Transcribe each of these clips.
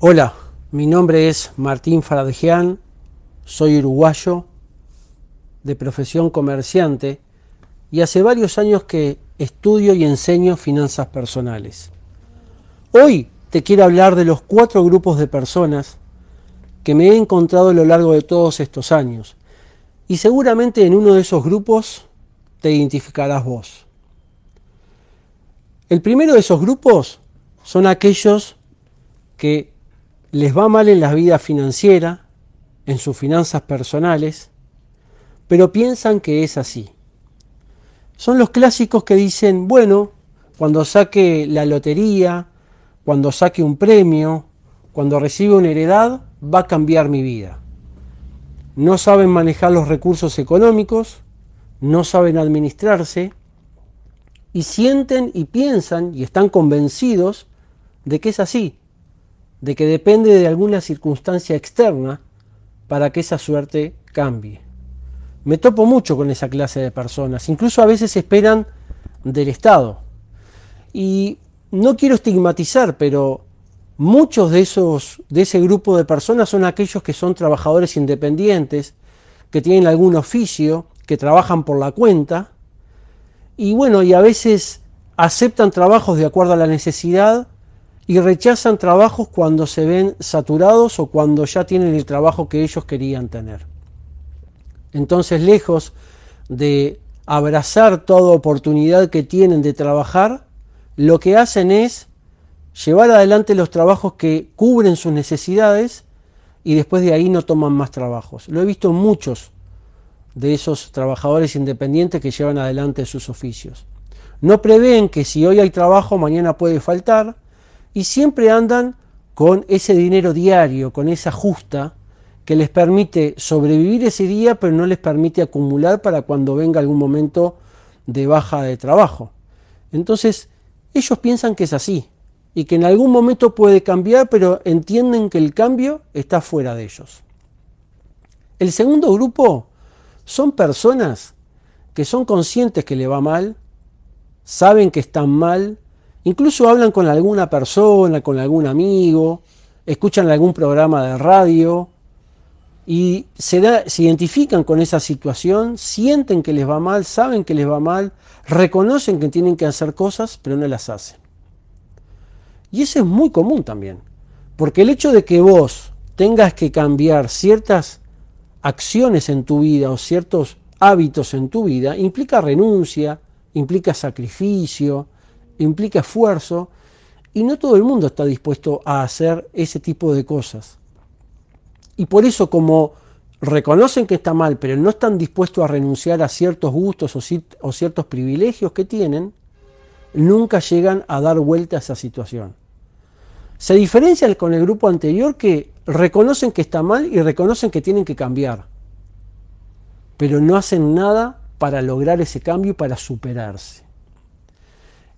Hola, mi nombre es Martín Faradejian, soy uruguayo, de profesión comerciante y hace varios años que estudio y enseño finanzas personales. Hoy te quiero hablar de los cuatro grupos de personas que me he encontrado a lo largo de todos estos años y seguramente en uno de esos grupos te identificarás vos. El primero de esos grupos son aquellos que les va mal en la vida financiera, en sus finanzas personales, pero piensan que es así. Son los clásicos que dicen, bueno, cuando saque la lotería, cuando saque un premio, cuando reciba una heredad, va a cambiar mi vida. No saben manejar los recursos económicos, no saben administrarse y sienten y piensan y están convencidos de que es así, de que depende de alguna circunstancia externa para que esa suerte cambie. Me topo mucho con esa clase de personas, incluso a veces esperan del Estado. Y no quiero estigmatizar, pero muchos de esos de ese grupo de personas son aquellos que son trabajadores independientes, que tienen algún oficio, que trabajan por la cuenta y bueno, y a veces aceptan trabajos de acuerdo a la necesidad y rechazan trabajos cuando se ven saturados o cuando ya tienen el trabajo que ellos querían tener. Entonces, lejos de abrazar toda oportunidad que tienen de trabajar, lo que hacen es llevar adelante los trabajos que cubren sus necesidades y después de ahí no toman más trabajos. Lo he visto en muchos de esos trabajadores independientes que llevan adelante sus oficios. No prevén que si hoy hay trabajo, mañana puede faltar, y siempre andan con ese dinero diario, con esa justa que les permite sobrevivir ese día, pero no les permite acumular para cuando venga algún momento de baja de trabajo. Entonces, ellos piensan que es así y que en algún momento puede cambiar, pero entienden que el cambio está fuera de ellos. El segundo grupo son personas que son conscientes que le va mal, saben que están mal, Incluso hablan con alguna persona, con algún amigo, escuchan algún programa de radio y se, se, identifican con esa situación, sienten que les va mal, saben que les va mal, reconocen que tienen que hacer cosas, pero no las hacen. Y eso es muy común también, porque el hecho de que vos tengas que cambiar ciertas acciones en tu vida o ciertos hábitos en tu vida implica renuncia, implica sacrificio, implica esfuerzo y no todo el mundo está dispuesto a hacer ese tipo de cosas. Y por eso como reconocen que está mal, pero no están dispuestos a renunciar a ciertos gustos o, ciertos privilegios que tienen, nunca llegan a dar vuelta a esa situación. Se diferencia con el grupo anterior que reconocen que está mal y reconocen que tienen que cambiar, pero no hacen nada para lograr ese cambio y para superarse.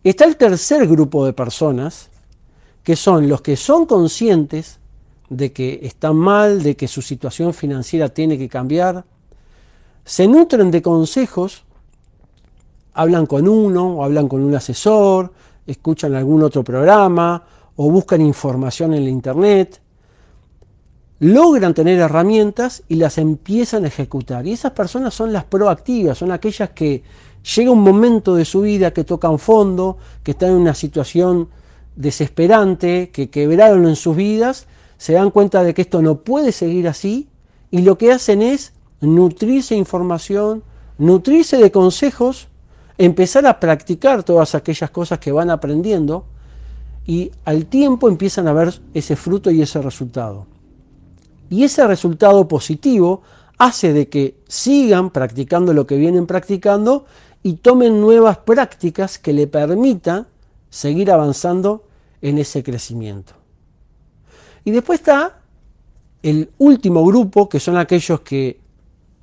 Está el tercer grupo de personas, que son los que son conscientes de que están mal, de que su situación financiera tiene que cambiar, se nutren de consejos, hablan con uno o hablan con un asesor, escuchan algún otro programa o buscan información en la internet, logran tener herramientas y las empiezan a ejecutar. Y esas personas son las proactivas, son aquellas que llega un momento de su vida que tocan fondo, que están en una situación desesperante, que quebraron en sus vidas, se dan cuenta de que esto no puede seguir así y lo que hacen es nutrirse de información, nutrirse de consejos, empezar a practicar todas aquellas cosas que van aprendiendo y al tiempo empiezan a ver ese fruto y ese resultado. Y ese resultado positivo hace de que sigan practicando lo que vienen practicando y tomen nuevas prácticas que le permitan seguir avanzando en ese crecimiento. Y después está el último grupo, que son aquellos que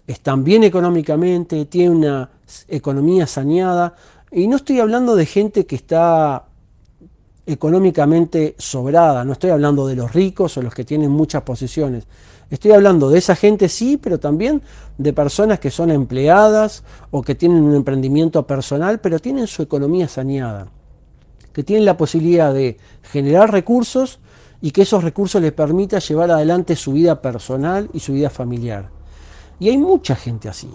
están bien económicamente, tienen una economía saneada, y no estoy hablando de gente que está económicamente sobrada, no estoy hablando de los ricos o los que tienen muchas posesiones, estoy hablando de esa gente sí, pero también de personas que son empleadas o que tienen un emprendimiento personal, pero tienen su economía saneada, que tienen la posibilidad de generar recursos y que esos recursos le permitan llevar adelante su vida personal y su vida familiar. Y hay mucha gente así.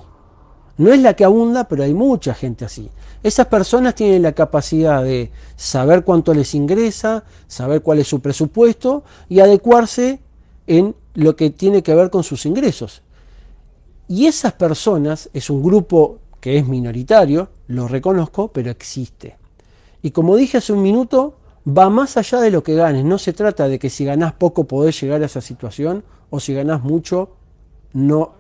No es la que abunda, pero hay mucha gente así. Esas personas tienen la capacidad de saber cuánto les ingresa, saber cuál es su presupuesto y adecuarse en lo que tiene que ver con sus ingresos. Y esas personas es un grupo que es minoritario, lo reconozco, pero existe. Y como dije hace un minuto, va más allá de lo que ganes. No se trata de que si ganás poco podés llegar a esa situación o si ganás mucho no,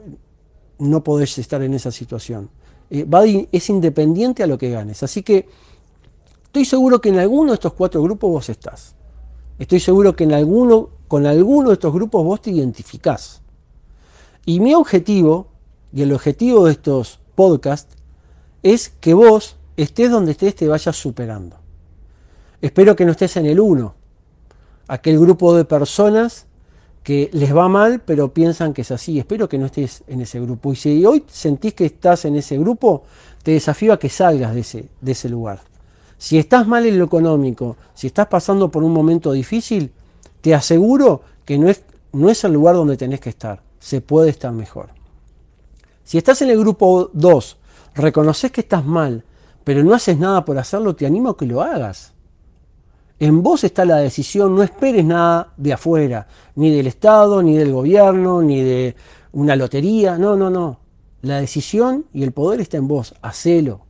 no podés estar en esa situación. Eh, es independiente a lo que ganes. Así que estoy seguro que en alguno de estos cuatro grupos vos estás. Estoy seguro que en alguno, con alguno de estos grupos vos te identificás. Y mi objetivo, y el objetivo de estos podcasts, es que vos estés donde estés, te vayas superando. Espero que no estés en el uno, aquel grupo de personas que les va mal, pero piensan que es así. Espero que no estés en ese grupo. Y si hoy sentís que estás en ese grupo, te desafío a que salgas de ese, de ese lugar. Si estás mal en lo económico, si estás pasando por un momento difícil, te aseguro que no es, no es el lugar donde tenés que estar. Se puede estar mejor. Si estás en el grupo 2, reconoces que estás mal, pero no haces nada por hacerlo, te animo a que lo hagas. En vos está la decisión, no esperes nada de afuera, ni del Estado, ni del gobierno, ni de una lotería, no, no, no. La decisión y el poder está en vos, hacelo.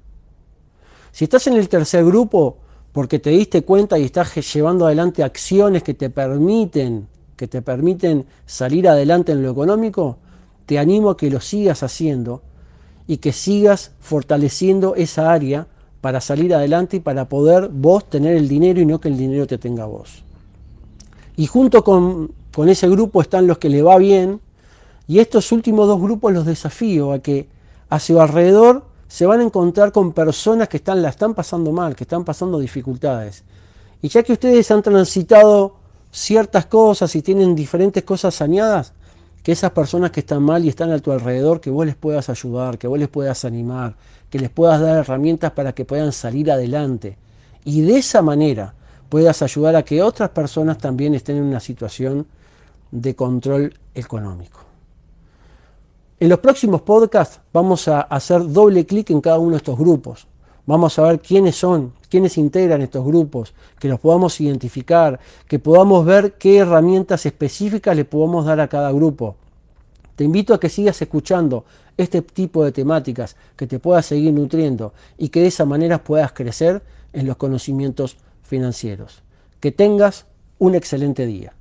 Si estás en el tercer grupo porque te diste cuenta y estás llevando adelante acciones que te permiten, que te permiten salir adelante en lo económico, te animo a que lo sigas haciendo y que sigas fortaleciendo esa área para salir adelante y para poder vos tener el dinero y no que el dinero te tenga vos. Y junto con, con ese grupo están los que le va bien, y estos últimos dos grupos los desafío a que a su alrededor se van a encontrar con personas que están, la están pasando mal, que están pasando dificultades. Y ya que ustedes han transitado ciertas cosas y tienen diferentes cosas saneadas, que esas personas que están mal y están a tu alrededor, que vos les puedas ayudar, que vos les puedas animar, que les puedas dar herramientas para que puedan salir adelante. Y de esa manera puedas ayudar a que otras personas también estén en una situación de control económico. En los próximos podcasts vamos a hacer doble clic en cada uno de estos grupos. Vamos a ver quiénes son, quiénes integran estos grupos, que los podamos identificar, que podamos ver qué herramientas específicas le podemos dar a cada grupo. Te invito a que sigas escuchando este tipo de temáticas, que te puedas seguir nutriendo y que de esa manera puedas crecer en los conocimientos financieros. Que tengas un excelente día.